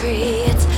It's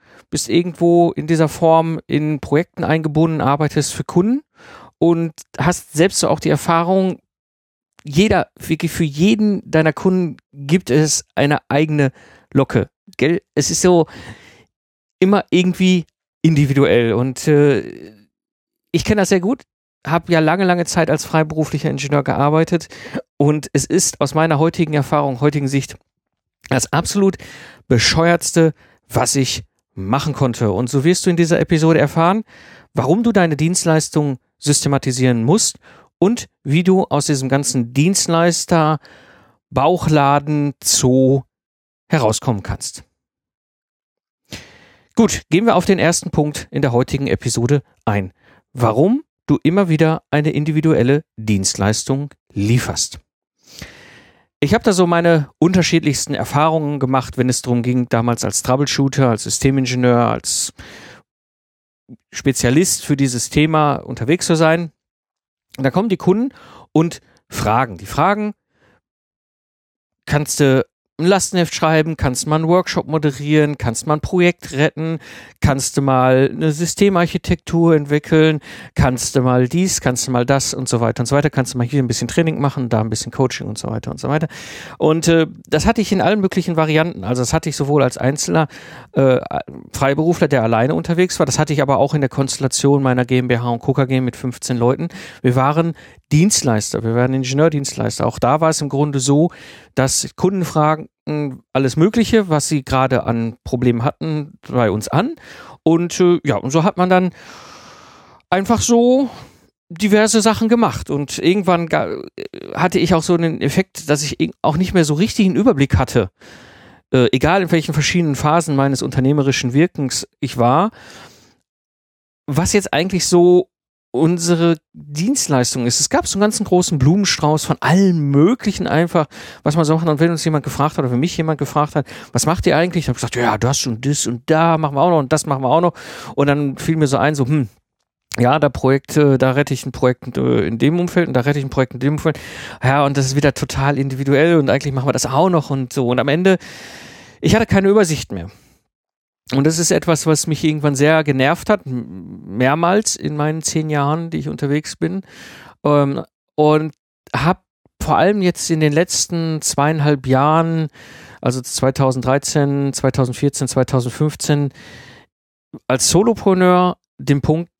bist irgendwo in dieser Form in Projekten eingebunden, arbeitest für Kunden und hast selbst so auch die Erfahrung, jeder, wirklich für jeden deiner Kunden gibt es eine eigene Locke. Gell? Es ist so immer irgendwie individuell und äh, ich kenne das sehr gut, habe ja lange, lange Zeit als freiberuflicher Ingenieur gearbeitet und es ist aus meiner heutigen Erfahrung, heutigen Sicht das absolut bescheuertste, was ich machen konnte. Und so wirst du in dieser Episode erfahren, warum du deine Dienstleistung systematisieren musst und wie du aus diesem ganzen Dienstleister Bauchladen Zoo herauskommen kannst. Gut, gehen wir auf den ersten Punkt in der heutigen Episode ein. Warum du immer wieder eine individuelle Dienstleistung lieferst. Ich habe da so meine unterschiedlichsten Erfahrungen gemacht, wenn es darum ging, damals als Troubleshooter, als Systemingenieur, als Spezialist für dieses Thema unterwegs zu sein. Und da kommen die Kunden und fragen. Die fragen, kannst du ein Lastenheft schreiben, kannst mal einen Workshop moderieren, kannst mal ein Projekt retten, kannst du mal eine Systemarchitektur entwickeln, kannst du mal dies, kannst du mal das und so weiter und so weiter, kannst du mal hier ein bisschen Training machen, da ein bisschen Coaching und so weiter und so weiter. Und äh, das hatte ich in allen möglichen Varianten. Also das hatte ich sowohl als einzelner äh, Freiberufler, der alleine unterwegs war, das hatte ich aber auch in der Konstellation meiner GmbH und Game mit 15 Leuten. Wir waren Dienstleister, wir waren Ingenieurdienstleister. Auch da war es im Grunde so, dass Kunden fragen, alles Mögliche, was sie gerade an Problemen hatten, bei uns an. Und äh, ja, und so hat man dann einfach so diverse Sachen gemacht. Und irgendwann ga- hatte ich auch so einen Effekt, dass ich auch nicht mehr so richtig einen Überblick hatte. Äh, egal in welchen verschiedenen Phasen meines unternehmerischen Wirkens ich war, was jetzt eigentlich so unsere Dienstleistung ist. Es gab so einen ganzen großen Blumenstrauß von allen möglichen einfach, was man so machen. Und wenn uns jemand gefragt hat oder wenn mich jemand gefragt hat, was macht ihr eigentlich? Dann habe ich gesagt, ja, das und das und da machen wir auch noch und das machen wir auch noch. Und dann fiel mir so ein, so, hm, ja, da Projekt, äh, da rette ich ein Projekt äh, in dem Umfeld und da rette ich ein Projekt in dem Umfeld. Ja, und das ist wieder total individuell und eigentlich machen wir das auch noch und so. Und am Ende, ich hatte keine Übersicht mehr. Und das ist etwas, was mich irgendwann sehr genervt hat, mehrmals in meinen zehn Jahren, die ich unterwegs bin. Ähm, und habe vor allem jetzt in den letzten zweieinhalb Jahren, also 2013, 2014, 2015, als Solopreneur den Punkt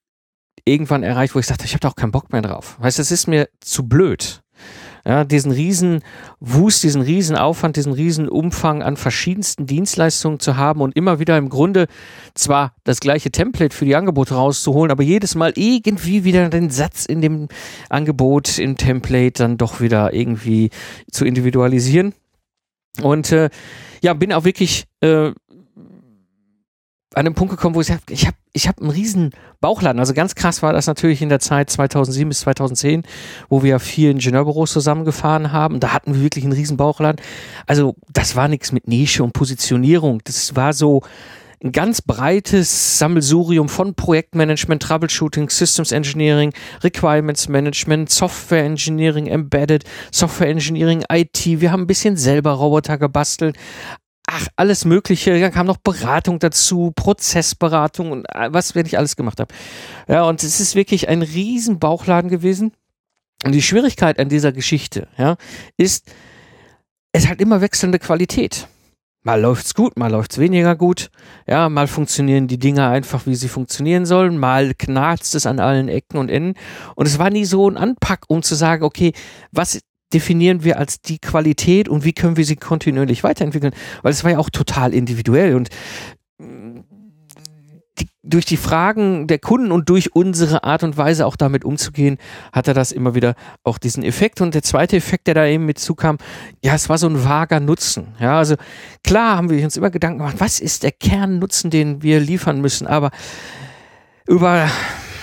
irgendwann erreicht, wo ich sagte, ich habe da auch keinen Bock mehr drauf. Weißt du, es ist mir zu blöd. Ja, diesen riesen Wust, diesen riesen Aufwand, diesen riesen Umfang an verschiedensten Dienstleistungen zu haben und immer wieder im Grunde zwar das gleiche Template für die Angebote rauszuholen, aber jedes Mal irgendwie wieder den Satz in dem Angebot, im Template dann doch wieder irgendwie zu individualisieren. Und äh, ja, bin auch wirklich äh, an den Punkt gekommen, wo ich sage, ich habe ich hab einen riesen Bauchladen. Also ganz krass war das natürlich in der Zeit 2007 bis 2010, wo wir vier Ingenieurbüros zusammengefahren haben. Da hatten wir wirklich einen riesen Bauchladen. Also das war nichts mit Nische und Positionierung. Das war so ein ganz breites Sammelsurium von Projektmanagement, Troubleshooting, Systems Engineering, Requirements Management, Software Engineering, Embedded, Software Engineering, IT. Wir haben ein bisschen selber Roboter gebastelt. Ach, alles Mögliche. Dann kam noch Beratung dazu, Prozessberatung und äh, was wir nicht alles gemacht haben. Ja, und es ist wirklich ein riesen Bauchladen gewesen. Und die Schwierigkeit an dieser Geschichte, ja, ist, es hat immer wechselnde Qualität. Mal läuft's gut, mal läuft's weniger gut. Ja, mal funktionieren die Dinge einfach, wie sie funktionieren sollen. Mal knarzt es an allen Ecken und Enden. Und es war nie so ein Anpack, um zu sagen, okay, was definieren wir als die Qualität und wie können wir sie kontinuierlich weiterentwickeln? Weil es war ja auch total individuell und die, durch die Fragen der Kunden und durch unsere Art und Weise auch damit umzugehen, hatte das immer wieder auch diesen Effekt. Und der zweite Effekt, der da eben mit zukam, ja, es war so ein vager Nutzen. Ja, also klar haben wir uns immer Gedanken gemacht, was ist der Kernnutzen, den wir liefern müssen, aber über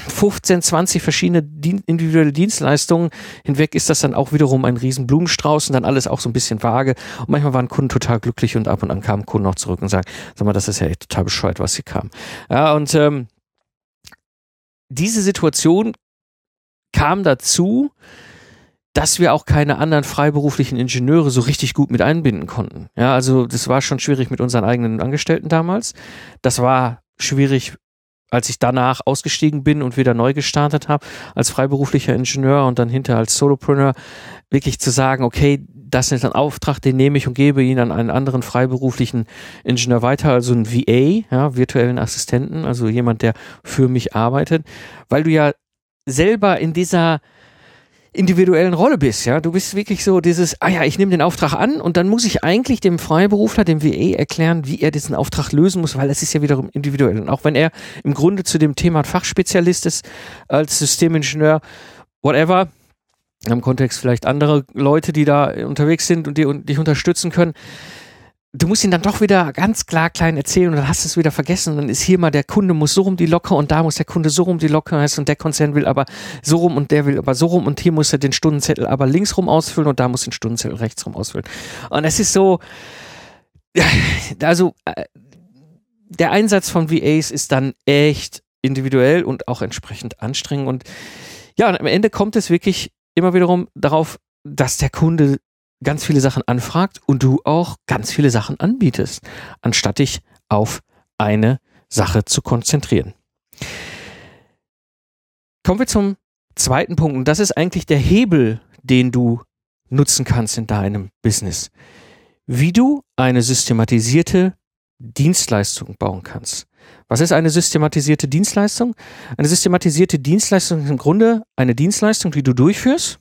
15, 20 verschiedene Dien individuelle Dienstleistungen hinweg ist das dann auch wiederum ein riesen Blumenstrauß und dann alles auch so ein bisschen vage. Und manchmal waren Kunden total glücklich und ab und an kamen Kunden auch zurück und sagen, sag mal, das ist ja echt total bescheuert, was hier kam. Ja, und ähm, diese Situation kam dazu, dass wir auch keine anderen freiberuflichen Ingenieure so richtig gut mit einbinden konnten. Ja, also das war schon schwierig mit unseren eigenen Angestellten damals. Das war schwierig als ich danach ausgestiegen bin und wieder neu gestartet habe als freiberuflicher Ingenieur und dann hinterher als Solopreneur, wirklich zu sagen, okay, das ist ein Auftrag, den nehme ich und gebe ihn an einen anderen freiberuflichen Ingenieur weiter, also ein VA, ja, virtuellen Assistenten, also jemand, der für mich arbeitet, weil du ja selber in dieser individuellen Rolle bist, ja. Du bist wirklich so dieses, ah ja, ich nehme den Auftrag an und dann muss ich eigentlich dem Freiberufler, dem WE erklären, wie er diesen Auftrag lösen muss, weil das ist ja wiederum individuell. Und auch wenn er im Grunde zu dem Thema Fachspezialist ist, als Systemingenieur, whatever, im Kontext vielleicht andere Leute, die da unterwegs sind und die und dich unterstützen können, du musst ihn dann doch wieder ganz klar klein erzählen und dann hast du es wieder vergessen. Und dann ist hier mal der Kunde muss so rum die Locke und da muss der Kunde so rum die Locke und der Konzern will aber so rum und der will aber so rum und hier muss er den Stundenzettel aber links rum ausfüllen und da muss den Stundenzettel rechts rum ausfüllen. Und es ist so, also äh, der Einsatz von VAs ist dann echt individuell und auch entsprechend anstrengend und ja, und am Ende kommt es wirklich immer wiederum darauf, dass der Kunde ganz viele Sachen anfragt und du auch ganz viele Sachen anbietest, anstatt dich auf eine Sache zu konzentrieren. Kommen wir zum zweiten Punkt und das ist eigentlich der Hebel, den du nutzen kannst in deinem Business. Wie du eine systematisierte Dienstleistung bauen kannst. Was ist eine systematisierte Dienstleistung? Eine systematisierte Dienstleistung ist im Grunde eine Dienstleistung, die du durchführst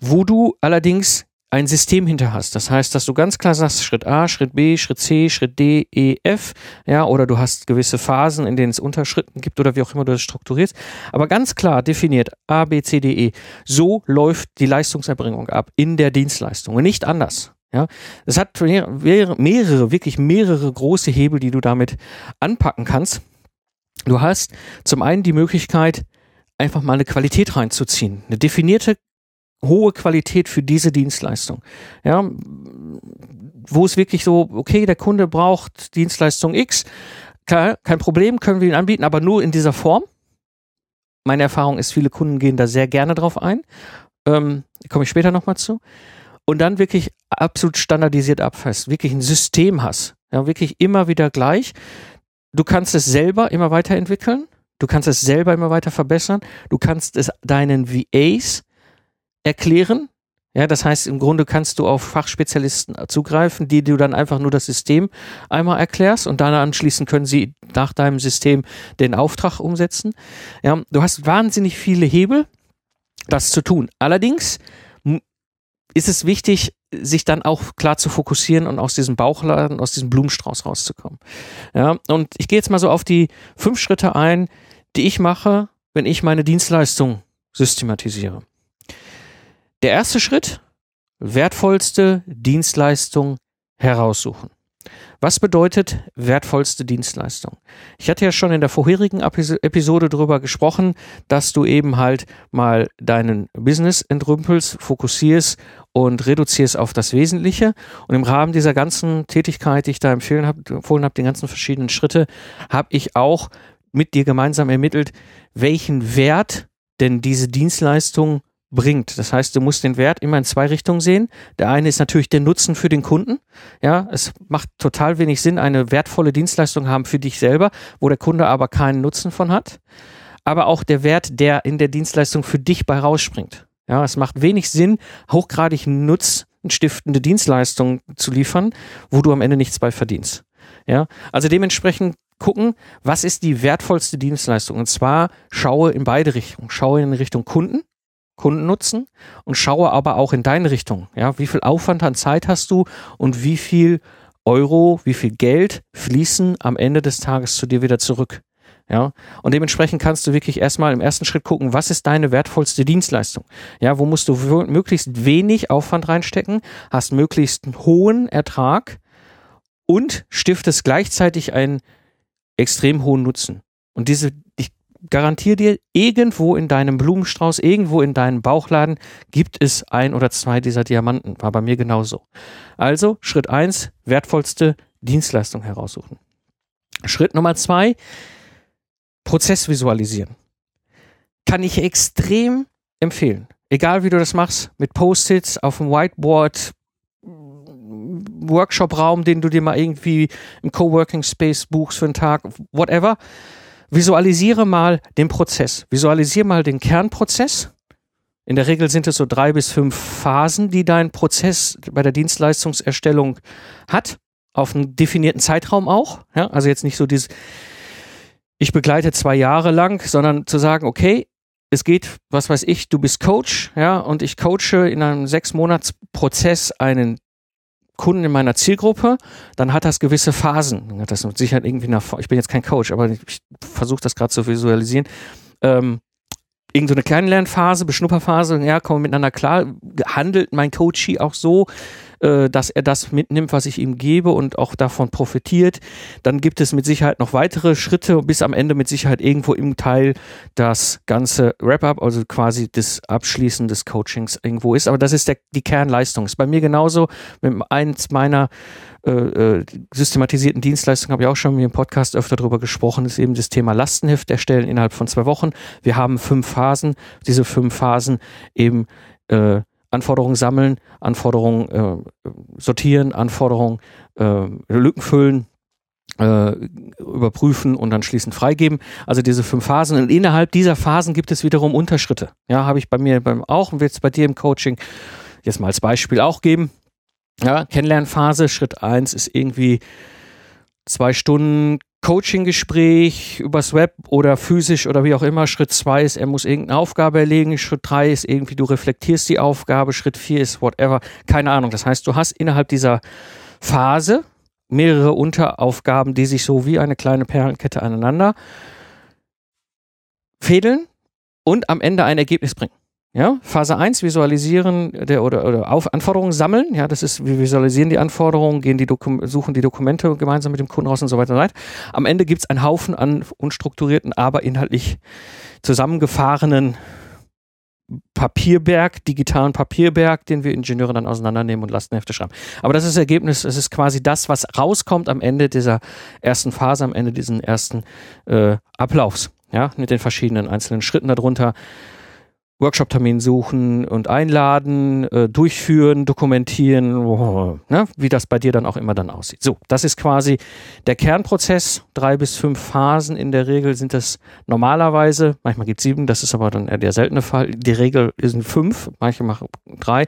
wo du allerdings ein System hinter hast. Das heißt, dass du ganz klar sagst, Schritt A, Schritt B, Schritt C, Schritt D, E, F, ja, oder du hast gewisse Phasen, in denen es Unterschritten gibt oder wie auch immer du das strukturierst, aber ganz klar definiert A, B, C, D, E. So läuft die Leistungserbringung ab in der Dienstleistung und nicht anders. Ja, es hat mehrere, wirklich mehrere große Hebel, die du damit anpacken kannst. Du hast zum einen die Möglichkeit, einfach mal eine Qualität reinzuziehen. Eine definierte hohe Qualität für diese Dienstleistung. Ja, wo es wirklich so, okay, der Kunde braucht Dienstleistung X, klar, kein Problem, können wir ihn anbieten, aber nur in dieser Form. Meine Erfahrung ist, viele Kunden gehen da sehr gerne drauf ein. Ähm, komme ich später nochmal zu. Und dann wirklich absolut standardisiert abfasst, wirklich ein System hast. Ja, wirklich immer wieder gleich. Du kannst es selber immer weiterentwickeln. Du kannst es selber immer weiter verbessern. Du kannst es deinen VAs erklären. Ja, das heißt, im Grunde kannst du auf Fachspezialisten zugreifen, die du dann einfach nur das System einmal erklärst und dann anschließend können sie nach deinem System den Auftrag umsetzen. Ja, du hast wahnsinnig viele Hebel, das zu tun. Allerdings ist es wichtig, sich dann auch klar zu fokussieren und aus diesem Bauchladen, aus diesem Blumenstrauß rauszukommen. Ja, und ich gehe jetzt mal so auf die fünf Schritte ein, die ich mache, wenn ich meine Dienstleistung systematisiere. Der erste Schritt, wertvollste Dienstleistung heraussuchen. Was bedeutet wertvollste Dienstleistung? Ich hatte ja schon in der vorherigen Episode darüber gesprochen, dass du eben halt mal deinen Business entrümpelst, fokussierst und reduzierst auf das Wesentliche. Und im Rahmen dieser ganzen Tätigkeit, die ich da empfohlen habe, empfohlen habe, den ganzen verschiedenen Schritte, habe ich auch mit dir gemeinsam ermittelt, welchen Wert denn diese Dienstleistung bringt. Das heißt, du musst den Wert immer in zwei Richtungen sehen. Der eine ist natürlich der Nutzen für den Kunden. Ja, es macht total wenig Sinn, eine wertvolle Dienstleistung haben für dich selber, wo der Kunde aber keinen Nutzen von hat. Aber auch der Wert, der in der Dienstleistung für dich bei rausspringt. Ja, es macht wenig Sinn, hochgradig nutzstiftende Dienstleistungen zu liefern, wo du am Ende nichts bei verdienst. Ja, also dementsprechend gucken, was ist die wertvollste Dienstleistung? Und zwar schaue in beide Richtungen. Schaue in Richtung Kunden, Kundennutzen und schaue aber auch in deine Richtung. Ja, wie viel Aufwand an Zeit hast du und wie viel Euro, wie viel Geld fließen am Ende des Tages zu dir wieder zurück? Ja, und dementsprechend kannst du wirklich erstmal im ersten Schritt gucken, was ist deine wertvollste Dienstleistung? Ja, wo musst du möglichst wenig Aufwand reinstecken, hast möglichst einen hohen Ertrag und stiftest gleichzeitig einen extrem hohen Nutzen. Und diese, ich garantiere dir, irgendwo in deinem Blumenstrauß, irgendwo in deinem Bauchladen gibt es ein oder zwei dieser Diamanten. War bei mir genauso. Also Schritt eins, wertvollste Dienstleistung heraussuchen. Schritt Nummer zwei, Prozess visualisieren. Kann ich extrem empfehlen. Egal wie du das machst, mit Post-its auf dem Whiteboard, Workshop-Raum, den du dir mal irgendwie im Coworking Space buchst für einen Tag, whatever. Visualisiere mal den Prozess. Visualisiere mal den Kernprozess. In der Regel sind es so drei bis fünf Phasen, die dein Prozess bei der Dienstleistungserstellung hat. Auf einen definierten Zeitraum auch. Ja, also jetzt nicht so dieses, ich begleite zwei Jahre lang, sondern zu sagen, okay, es geht, was weiß ich, du bist Coach, ja, und ich coache in einem sechs Monats Prozess einen Kunden in meiner Zielgruppe, dann hat das gewisse Phasen. Dann hat das mit Sicherheit irgendwie nach, ich bin jetzt kein Coach, aber ich versuche das gerade zu visualisieren. Ähm, irgend so eine Kennenlernphase, Beschnupperphase, ja, kommen wir miteinander klar, handelt mein Coachie auch so, äh, dass er das mitnimmt, was ich ihm gebe und auch davon profitiert. Dann gibt es mit Sicherheit noch weitere Schritte, bis am Ende mit Sicherheit irgendwo im Teil das ganze Wrap-up, also quasi das Abschließen des Coachings irgendwo ist. Aber das ist der, die Kernleistung. Ist bei mir genauso mit eins meiner äh, äh, systematisierten Dienstleistungen, habe ich auch schon im Podcast öfter darüber gesprochen, ist eben das Thema Lastenheft erstellen innerhalb von zwei Wochen. Wir haben fünf Phasen. Diese fünf Phasen eben äh, Anforderungen sammeln, Anforderungen äh, sortieren, Anforderungen äh, Lücken füllen, äh, überprüfen und dann schließend freigeben. Also diese fünf Phasen. Und innerhalb dieser Phasen gibt es wiederum Unterschritte. Ja, habe ich bei mir beim auch und es bei dir im Coaching jetzt mal als Beispiel auch geben. Ja, Kennenlernphase, Schritt eins ist irgendwie zwei Stunden Coaching-Gespräch übers Web oder physisch oder wie auch immer. Schritt zwei ist, er muss irgendeine Aufgabe erlegen. Schritt drei ist irgendwie, du reflektierst die Aufgabe. Schritt vier ist whatever. Keine Ahnung. Das heißt, du hast innerhalb dieser Phase mehrere Unteraufgaben, die sich so wie eine kleine Perlenkette aneinander fädeln und am Ende ein Ergebnis bringen. Ja, Phase 1, visualisieren der, oder, oder auf Anforderungen sammeln. Ja, das ist, wir visualisieren die Anforderungen, gehen die Dokum suchen die Dokumente gemeinsam mit dem Kunden raus und so weiter und so weiter. Am Ende gibt es einen Haufen an unstrukturierten, aber inhaltlich zusammengefahrenen Papierberg, digitalen Papierberg, den wir Ingenieure dann auseinandernehmen und Lastenhefte schreiben. Aber das ist das Ergebnis, es ist quasi das, was rauskommt am Ende dieser ersten Phase, am Ende diesen ersten äh, Ablaufs. Ja, mit den verschiedenen einzelnen Schritten darunter Workshop-Termin suchen und einladen, äh, durchführen, dokumentieren, oh, ne, wie das bei dir dann auch immer dann aussieht. So, das ist quasi der Kernprozess. Drei bis fünf Phasen in der Regel sind das normalerweise. Manchmal gibt es sieben, das ist aber dann eher der seltene Fall. Die Regel sind fünf, manche machen drei.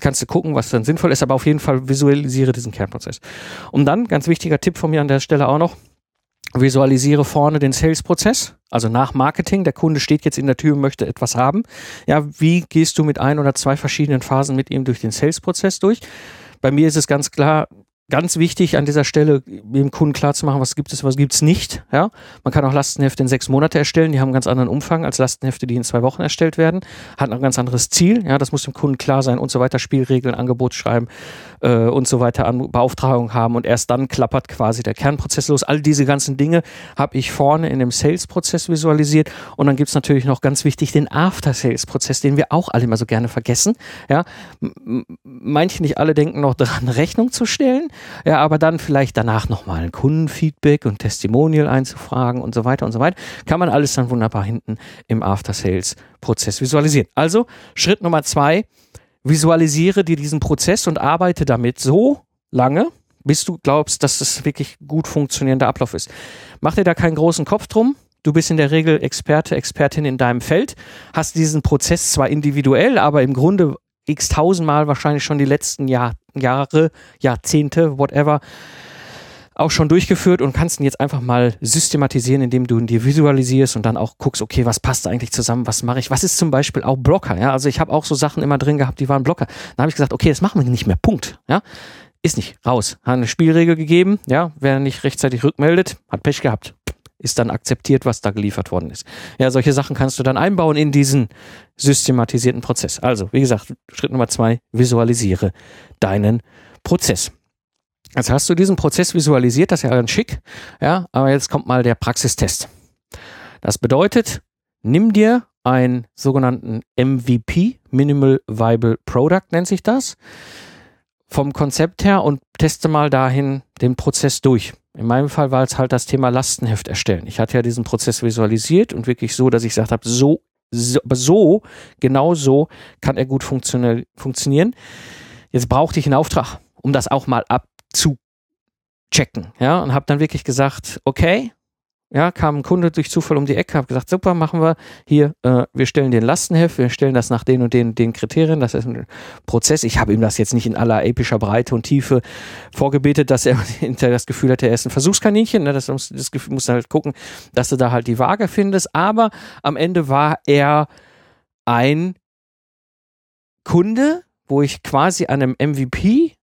Kannst du gucken, was dann sinnvoll ist, aber auf jeden Fall visualisiere diesen Kernprozess. Und dann, ganz wichtiger Tipp von mir an der Stelle auch noch, visualisiere vorne den Sales-Prozess, also nach Marketing. Der Kunde steht jetzt in der Tür und möchte etwas haben. Ja, wie gehst du mit ein oder zwei verschiedenen Phasen mit ihm durch den Sales-Prozess durch? Bei mir ist es ganz klar, ganz wichtig an dieser Stelle, dem Kunden klar zu machen, was gibt es, was gibt es nicht. Ja, man kann auch Lastenhefte in sechs Monate erstellen, die haben einen ganz anderen Umfang als Lastenhefte, die in zwei Wochen erstellt werden, hat ein ganz anderes Ziel. Ja, das muss dem Kunden klar sein und so weiter. Spielregeln, Angebot schreiben äh, und so weiter, an Beauftragung haben und erst dann klappert quasi der Kernprozess los. All diese ganzen Dinge habe ich vorne in dem Sales-Prozess visualisiert und dann gibt es natürlich noch ganz wichtig den After-Sales-Prozess, den wir auch alle immer so gerne vergessen. Ja, manche nicht alle denken noch daran, Rechnung zu stellen. Ja, aber dann vielleicht danach nochmal ein Kundenfeedback und Testimonial einzufragen und so weiter und so weiter. Kann man alles dann wunderbar hinten im After-Sales-Prozess visualisieren. Also Schritt Nummer zwei, visualisiere dir diesen Prozess und arbeite damit so lange, bis du glaubst, dass das wirklich gut funktionierender Ablauf ist. Mach dir da keinen großen Kopf drum. Du bist in der Regel Experte, Expertin in deinem Feld, hast diesen Prozess zwar individuell, aber im Grunde x tausendmal wahrscheinlich schon die letzten Jahr, Jahre, Jahrzehnte, whatever, auch schon durchgeführt und kannst ihn jetzt einfach mal systematisieren, indem du ihn dir visualisierst und dann auch guckst, okay, was passt eigentlich zusammen, was mache ich, was ist zum Beispiel auch Blocker, ja, also ich habe auch so Sachen immer drin gehabt, die waren Blocker. Dann habe ich gesagt, okay, das machen wir nicht mehr, Punkt, ja, ist nicht, raus. Hat eine Spielregel gegeben, ja, wer nicht rechtzeitig rückmeldet, hat Pech gehabt. Ist dann akzeptiert, was da geliefert worden ist. Ja, solche Sachen kannst du dann einbauen in diesen systematisierten Prozess. Also, wie gesagt, Schritt Nummer zwei, visualisiere deinen Prozess. Jetzt hast du diesen Prozess visualisiert, das ist ja ganz schick, ja, aber jetzt kommt mal der Praxistest. Das bedeutet, nimm dir einen sogenannten MVP, Minimal Viable Product nennt sich das, vom Konzept her und teste mal dahin den Prozess durch. In meinem Fall war es halt das Thema Lastenheft erstellen. Ich hatte ja diesen Prozess visualisiert und wirklich so, dass ich gesagt habe, so, so, so, genau so kann er gut funktionieren. Jetzt brauchte ich einen Auftrag, um das auch mal abzuchecken. Ja, und habe dann wirklich gesagt, okay, ja, kam ein Kunde durch Zufall um die Ecke, habe gesagt, super, machen wir hier, äh, wir stellen den Lastenheft, wir stellen das nach den und den, den Kriterien, das ist ein Prozess. Ich habe ihm das jetzt nicht in aller epischer Breite und Tiefe vorgebetet, dass er hinterher das Gefühl hatte, er ist ein Versuchskaninchen, ne? das, muss, das Gefühl muss halt gucken, dass du da halt die Waage findest, aber am Ende war er ein Kunde, wo ich quasi an einem MVP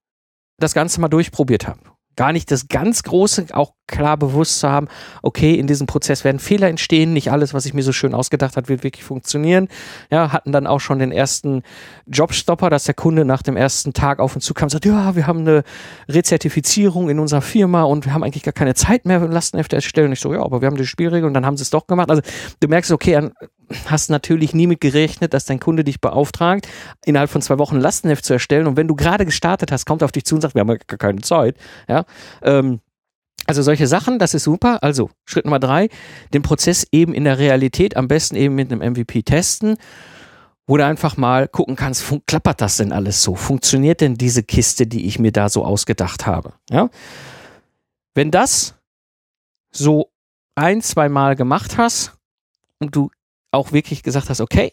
das Ganze mal durchprobiert habe gar nicht das ganz Große auch klar bewusst zu haben, okay, in diesem Prozess werden Fehler entstehen, nicht alles, was ich mir so schön ausgedacht habe, wird wirklich funktionieren. Ja, hatten dann auch schon den ersten Jobstopper, dass der Kunde nach dem ersten Tag auf uns zukam und sagt, ja, wir haben eine Rezertifizierung in unserer Firma und wir haben eigentlich gar keine Zeit mehr Lastenhefte erstellen. Ich so, ja, aber wir haben die Spielregel und dann haben sie es doch gemacht. Also du merkst, okay, hast natürlich nie mit gerechnet, dass dein Kunde dich beauftragt, innerhalb von zwei Wochen ein Lastenheft zu erstellen. Und wenn du gerade gestartet hast, kommt er auf dich zu und sagt, wir haben gar keine Zeit. Ja, ähm, also solche Sachen, das ist super. Also Schritt Nummer drei, den Prozess eben in der Realität am besten eben mit einem MVP testen, wo du einfach mal gucken kannst, klappert das denn alles so? Funktioniert denn diese Kiste, die ich mir da so ausgedacht habe? Ja? Wenn das so ein, zwei Mal gemacht hast und du auch wirklich gesagt hast, okay,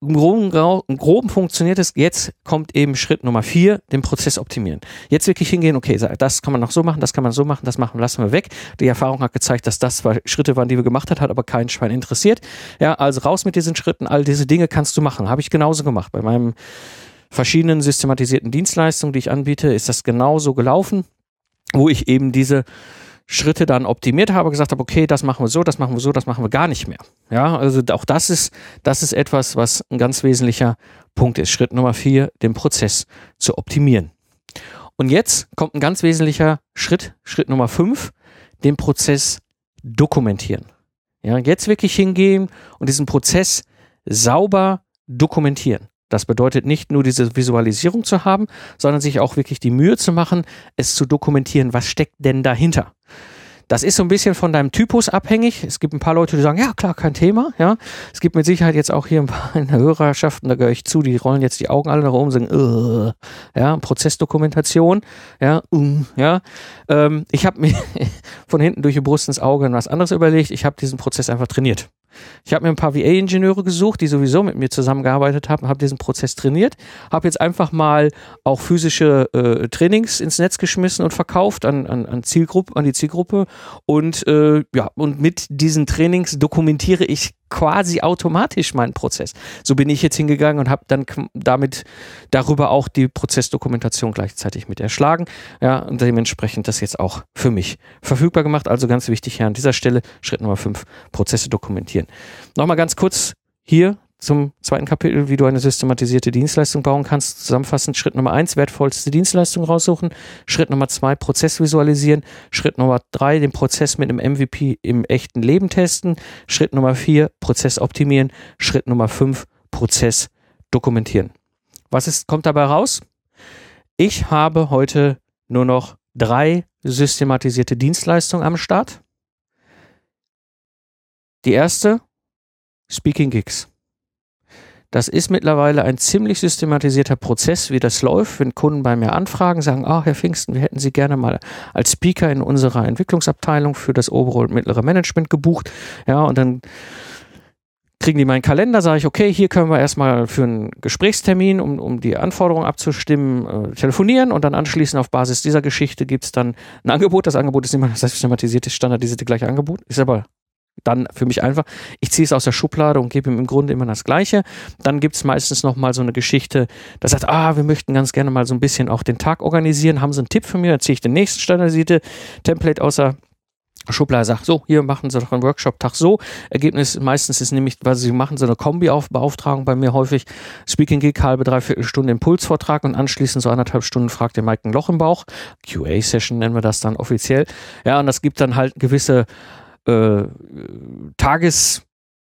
im Groben, im Groben funktioniert es. Jetzt kommt eben Schritt Nummer vier, den Prozess optimieren. Jetzt wirklich hingehen, okay, das kann man noch so machen, das kann man so machen, das machen, lassen wir weg. Die Erfahrung hat gezeigt, dass das zwar Schritte waren, die wir gemacht hat, hat aber keinen Schwein interessiert. Ja, also raus mit diesen Schritten. All diese Dinge kannst du machen. Habe ich genauso gemacht. Bei meinem verschiedenen systematisierten Dienstleistungen, die ich anbiete, ist das genauso gelaufen, wo ich eben diese Schritte dann optimiert habe, gesagt habe, okay, das machen wir so, das machen wir so, das machen wir gar nicht mehr. Ja, also auch das ist, das ist etwas, was ein ganz wesentlicher Punkt ist. Schritt Nummer vier, den Prozess zu optimieren. Und jetzt kommt ein ganz wesentlicher Schritt, Schritt Nummer fünf, den Prozess dokumentieren. Ja, jetzt wirklich hingehen und diesen Prozess sauber dokumentieren. Das bedeutet nicht nur diese Visualisierung zu haben, sondern sich auch wirklich die Mühe zu machen, es zu dokumentieren, was steckt denn dahinter. Das ist so ein bisschen von deinem Typus abhängig. Es gibt ein paar Leute, die sagen, ja klar, kein Thema. Ja, es gibt mit Sicherheit jetzt auch hier ein paar in der Hörerschaft, da gehöre ich zu, die rollen jetzt die Augen alle nach oben und sagen, uh, ja, Prozessdokumentation, ja, uh, ja. Ähm, ich habe mir von hinten durch die Brust ins Auge was anderes überlegt. Ich habe diesen Prozess einfach trainiert. Ich habe mir ein paar VA-Ingenieure gesucht, die sowieso mit mir zusammengearbeitet haben, habe diesen Prozess trainiert, habe jetzt einfach mal auch physische äh, Trainings ins Netz geschmissen und verkauft an, an, an, Zielgruppe, an die Zielgruppe. Und äh, ja und mit diesen Trainings dokumentiere ich quasi automatisch meinen Prozess. So bin ich jetzt hingegangen und habe dann damit darüber auch die Prozessdokumentation gleichzeitig mit erschlagen. Ja, und dementsprechend das jetzt auch für mich verfügbar gemacht. Also ganz wichtig hier an dieser Stelle, Schritt Nummer 5, Prozesse dokumentieren. Nochmal ganz kurz hier zum zweiten Kapitel, wie du eine systematisierte Dienstleistung bauen kannst. Zusammenfassend Schritt Nummer eins, wertvollste Dienstleistung raussuchen. Schritt Nummer zwei, Prozess visualisieren. Schritt Nummer drei, den Prozess mit einem MVP im echten Leben testen. Schritt Nummer vier, Prozess optimieren. Schritt Nummer fünf, Prozess dokumentieren. Was ist, kommt dabei raus? Ich habe heute nur noch drei systematisierte Dienstleistungen am Start. Die erste, Speaking Gigs. Das ist mittlerweile ein ziemlich systematisierter Prozess, wie das läuft, wenn Kunden bei mir anfragen, sagen, ah, Herr Pfingsten, wir hätten Sie gerne mal als Speaker in unserer Entwicklungsabteilung für das obere und mittlere Management gebucht. Ja, und dann kriegen die meinen Kalender, sage ich, okay, hier können wir erstmal für einen Gesprächstermin, um, um die Anforderungen abzustimmen, äh, telefonieren und dann anschließend auf Basis dieser Geschichte gibt es dann ein Angebot. Das Angebot ist immer das systematisierte, standardisierte gleiche Angebot, ist aber dann für mich einfach, ich ziehe es aus der Schublade und gebe ihm im Grunde immer das Gleiche. Dann gibt es meistens nochmal so eine Geschichte, da sagt, ah, wir möchten ganz gerne mal so ein bisschen auch den Tag organisieren, haben Sie einen Tipp für mich, dann ziehe ich den nächsten standardisierte Template aus der Schublade sagt, so, hier machen Sie doch einen Workshop-Tag so. Ergebnis meistens ist nämlich, weil Sie machen so eine Kombi-Beauftragung bei mir häufig, Speaking Gig, halbe, dreiviertel Stunde Impulsvortrag und anschließend so anderthalb Stunden fragt der Mike ein Loch im Bauch. QA-Session nennen wir das dann offiziell. Ja, und das gibt dann halt gewisse äh, Tages-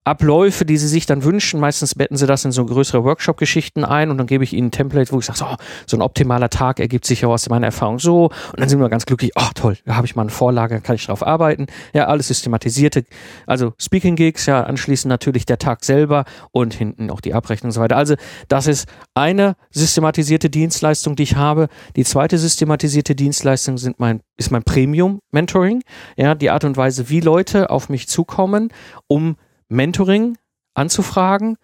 Abläufe, die sie sich dann wünschen. Meistens betten sie das in so größere Workshop-Geschichten ein und dann gebe ich ihnen ein Template, wo ich sage, so, so ein optimaler Tag ergibt sich ja aus meiner Erfahrung so. Und dann sind wir ganz glücklich, oh toll, da habe ich mal eine Vorlage, dann kann ich drauf arbeiten. Ja, alles systematisierte, also Speaking Gigs, ja, anschließend natürlich der Tag selber und hinten auch die Abrechnung und so weiter. Also das ist eine systematisierte Dienstleistung, die ich habe. Die zweite systematisierte Dienstleistung sind mein, ist mein Premium-Mentoring. Ja, die Art und Weise, wie Leute auf mich zukommen, um Mentoring anzufragen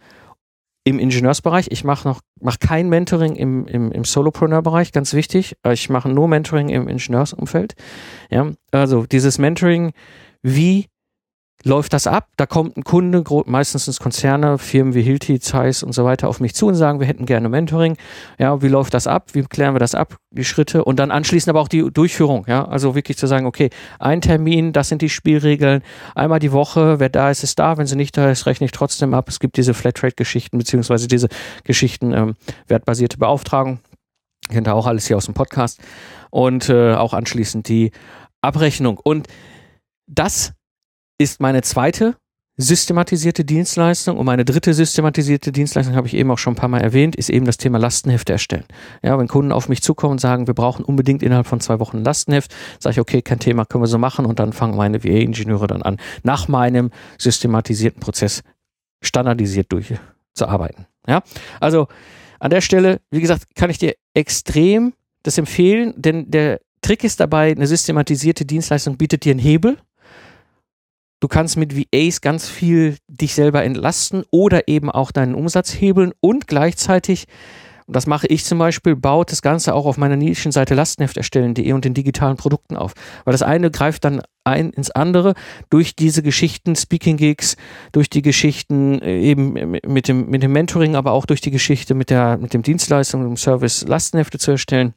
im Ingenieursbereich. Ich mache noch mach kein Mentoring im, im, im Solopreneur-Bereich, ganz wichtig. Ich mache nur Mentoring im Ingenieursumfeld. Ja, also dieses Mentoring, wie läuft das ab. Da kommt ein Kunde, meistens Konzerne, Firmen wie Hilti, Zeiss und so weiter auf mich zu und sagen, wir hätten gerne Mentoring. Ja, wie läuft das ab? Wie klären wir das ab? Die Schritte und dann anschließend aber auch die Durchführung. Ja, also wirklich zu sagen, okay, ein Termin, das sind die Spielregeln. Einmal die Woche, wer da ist, ist da. Wenn sie nicht da ist, rechne ich trotzdem ab. Es gibt diese Flatrate-Geschichten beziehungsweise diese Geschichten ähm, wertbasierte Beauftragung. Kennt ihr auch alles hier aus dem Podcast. Und äh, auch anschließend die Abrechnung. Und das ist meine zweite systematisierte Dienstleistung und meine dritte systematisierte Dienstleistung habe ich eben auch schon ein paar Mal erwähnt, ist eben das Thema Lastenhefte erstellen. Ja, wenn Kunden auf mich zukommen und sagen, wir brauchen unbedingt innerhalb von zwei Wochen ein Lastenheft, sage ich, okay, kein Thema, können wir so machen und dann fangen meine VA-Ingenieure dann an, nach meinem systematisierten Prozess standardisiert durchzuarbeiten. Ja, also an der Stelle, wie gesagt, kann ich dir extrem das empfehlen, denn der Trick ist dabei, eine systematisierte Dienstleistung bietet dir einen Hebel, Du kannst mit VAs ganz viel dich selber entlasten oder eben auch deinen Umsatz hebeln und gleichzeitig, das mache ich zum Beispiel, baut das Ganze auch auf meiner Nischenseite Lastenheft erstellen.de und den digitalen Produkten auf. Weil das eine greift dann ein ins andere durch diese Geschichten, Speaking Gigs, durch die Geschichten äh, eben mit dem, mit dem Mentoring, aber auch durch die Geschichte mit der, mit dem Dienstleistung, dem Service Lastenhefte zu erstellen,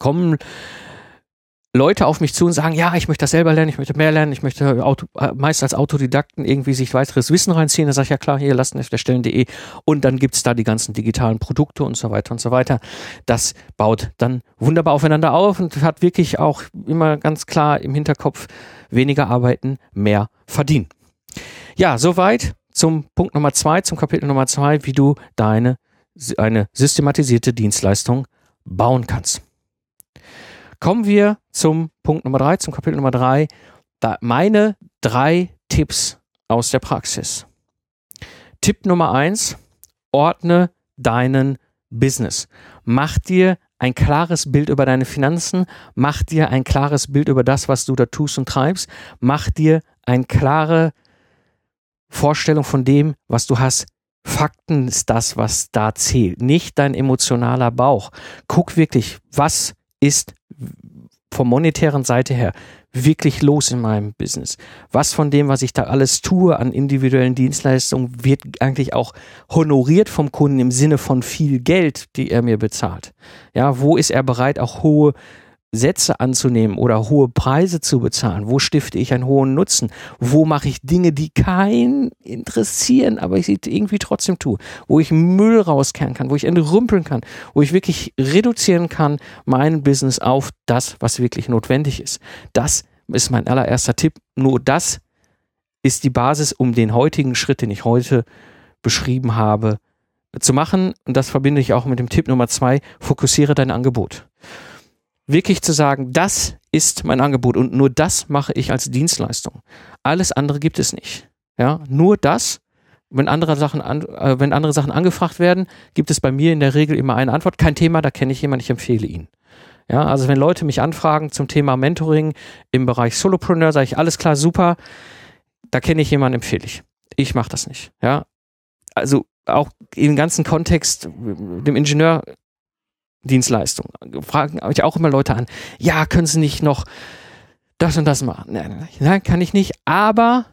kommen Leute auf mich zu und sagen, ja, ich möchte das selber lernen, ich möchte mehr lernen, ich möchte Auto, äh, meist als Autodidakten irgendwie sich weiteres Wissen reinziehen. Da sage ich, ja klar, hier lassen erstellen.de und dann gibt's da die ganzen digitalen Produkte und so weiter und so weiter. Das baut dann wunderbar aufeinander auf und hat wirklich auch immer ganz klar im Hinterkopf, weniger arbeiten, mehr verdienen. Ja, soweit zum Punkt Nummer zwei, zum Kapitel Nummer zwei, wie du deine eine systematisierte Dienstleistung bauen kannst. Kommen wir zum Punkt Nummer drei, zum Kapitel Nummer drei. Meine drei Tipps aus der Praxis. Tipp Nummer eins, ordne deinen Business. Mach dir ein klares Bild über deine Finanzen, mach dir ein klares Bild über das, was du da tust und treibst, mach dir eine klare Vorstellung von dem, was du hast. Fakten ist das, was da zählt, nicht dein emotionaler Bauch. Guck wirklich, was ist vom monetären Seite her wirklich los in meinem Business? Was von dem, was ich da alles tue an individuellen Dienstleistungen, wird eigentlich auch honoriert vom Kunden im Sinne von viel Geld, die er mir bezahlt? Ja, wo ist er bereit, auch hohe Sätze anzunehmen oder hohe Preise zu bezahlen? Wo stifte ich einen hohen Nutzen? Wo mache ich Dinge, die keinen interessieren, aber ich sie irgendwie trotzdem tue? Wo ich Müll rauskehren kann, wo ich entrümpeln kann, wo ich wirklich reduzieren kann, mein Business auf das, was wirklich notwendig ist. Das ist mein allererster Tipp. Nur das ist die Basis, um den heutigen Schritt, den ich heute beschrieben habe, zu machen. Und das verbinde ich auch mit dem Tipp Nummer zwei. Fokussiere dein Angebot wirklich zu sagen, das ist mein Angebot und nur das mache ich als Dienstleistung. Alles andere gibt es nicht. Ja, nur das wenn andere Sachen, an, äh, wenn andere Sachen angefragt werden, gibt es bei mir in der Regel immer eine Antwort. Kein Thema, da kenne ich jemanden, ich empfehle ihn. Ja, also wenn Leute mich anfragen zum Thema Mentoring im Bereich Solopreneur, sage ich, alles klar, super, da kenne ich jemanden, empfehle ich. Ich mache das nicht. Ja, also auch im ganzen Kontext, dem Ingenieurdienstleistung, fragen mich auch immer Leute an, ja, können Sie nicht noch das und das machen? Nein, nein, kann ich nicht, aber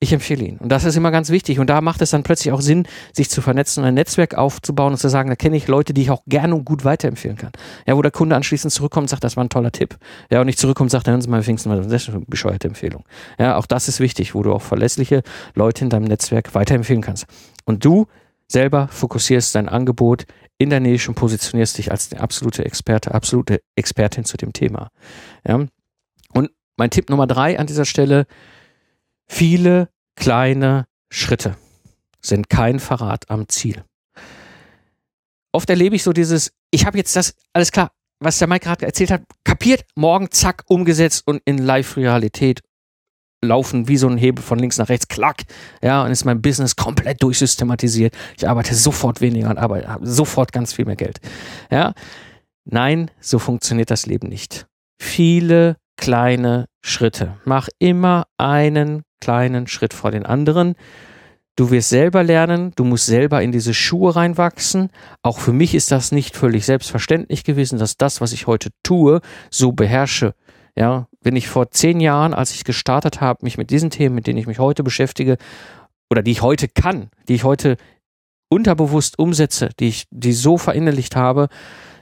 ich empfehle ihn. Und das ist immer ganz wichtig. Und da macht es dann plötzlich auch Sinn, sich zu vernetzen und ein Netzwerk aufzubauen und zu sagen, da kenne ich Leute, die ich auch gerne und gut weiterempfehlen kann. Ja, wo der Kunde anschließend zurückkommt und sagt, das war ein toller Tipp. Ja, und nicht zurückkommt und sagt, hören Sie mal, Pfingsten, das ist eine bescheuerte Empfehlung. Ja, auch das ist wichtig, wo du auch verlässliche Leute in deinem Netzwerk weiterempfehlen kannst. Und du selber fokussierst dein Angebot in der Nische und positionierst dich als der absolute Experte, absolute Expertin zu dem Thema. Ja. Und mein Tipp Nummer drei an dieser Stelle, Viele kleine Schritte sind kein Verrat am Ziel. Oft erlebe ich so dieses, ich habe jetzt das, alles klar, was der Mike gerade erzählt hat, kapiert, morgen zack, umgesetzt und in Live-Realität laufen wie so ein Hebel von links nach rechts, klack, ja, und ist mein Business komplett durchsystematisiert. Ich arbeite sofort weniger und arbeite, sofort ganz viel mehr Geld. Ja, nein, so funktioniert das Leben nicht. Viele kleine Schritte. Mach immer einen kleinen Schritt vor den anderen. Du wirst selber lernen, du musst selber in diese Schuhe reinwachsen. Auch für mich ist das nicht völlig selbstverständlich gewesen, dass das, was ich heute tue, so beherrsche. Ja, wenn ich vor zehn Jahren, als ich gestartet habe, mich mit diesen Themen, mit denen ich mich heute beschäftige, oder die ich heute kann, die ich heute unterbewusst umsetze, die ich, die so verinnerlicht habe,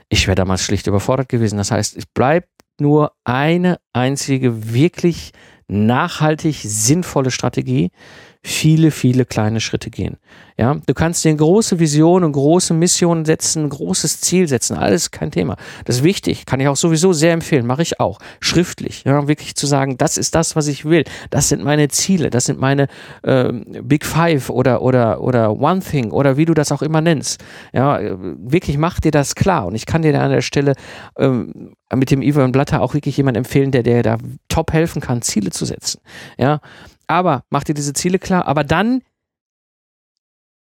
ich wäre damals schlicht überfordert gewesen. Das heißt, es bleibt nur eine einzige wirklich nachhaltig sinnvolle Strategie viele, viele kleine Schritte gehen. Ja, du kannst dir große Vision und große Mission setzen, großes Ziel setzen, alles kein Thema. Das ist wichtig, kann ich auch sowieso sehr empfehlen, mache ich auch, schriftlich, ja, wirklich zu sagen, das ist das, was ich will, das sind meine Ziele, das sind meine äh, Big Five oder oder oder One Thing oder wie du das auch immer nennst. Ja, wirklich mach dir das klar und ich kann dir an der Stelle ähm, mit dem Ivan Blatter auch wirklich jemand empfehlen, der der da top helfen kann, Ziele zu setzen. Ja, aber mach dir diese Ziele klar, aber dann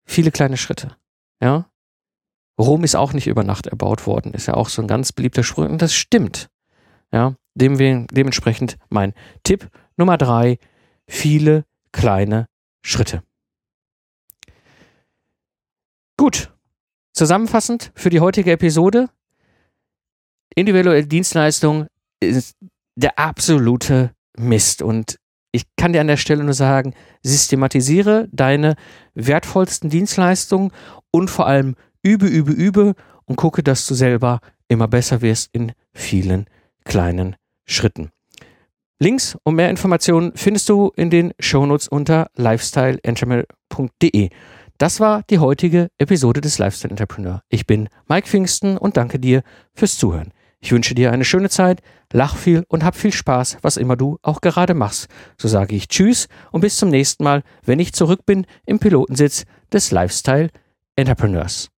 viele kleine Schritte. Ja. Rom ist auch nicht über Nacht erbaut worden, ist ja auch so ein ganz beliebter Spruch und das stimmt. Ja, dem, dementsprechend mein Tipp Nummer drei, viele kleine Schritte. Gut. Zusammenfassend für die heutige Episode. Individuelle Dienstleistung ist der absolute Mist und ich kann dir an der Stelle nur sagen, systematisiere deine wertvollsten Dienstleistungen und vor allem übe, übe, übe und gucke, dass du selber immer besser wirst in vielen kleinen Schritten. Links und mehr Informationen findest du in den Shownotes unter lifestyleentrepreneur.de. Das war die heutige Episode des Lifestyle Entrepreneur. Ich bin Mike Pfingsten und danke dir fürs Zuhören. Ich wünsche dir eine schöne Zeit, lach viel und hab viel Spaß, was immer du auch gerade machst. So sage ich Tschüss und bis zum nächsten Mal, wenn ich zurück bin im Pilotensitz des Lifestyle Entrepreneurs.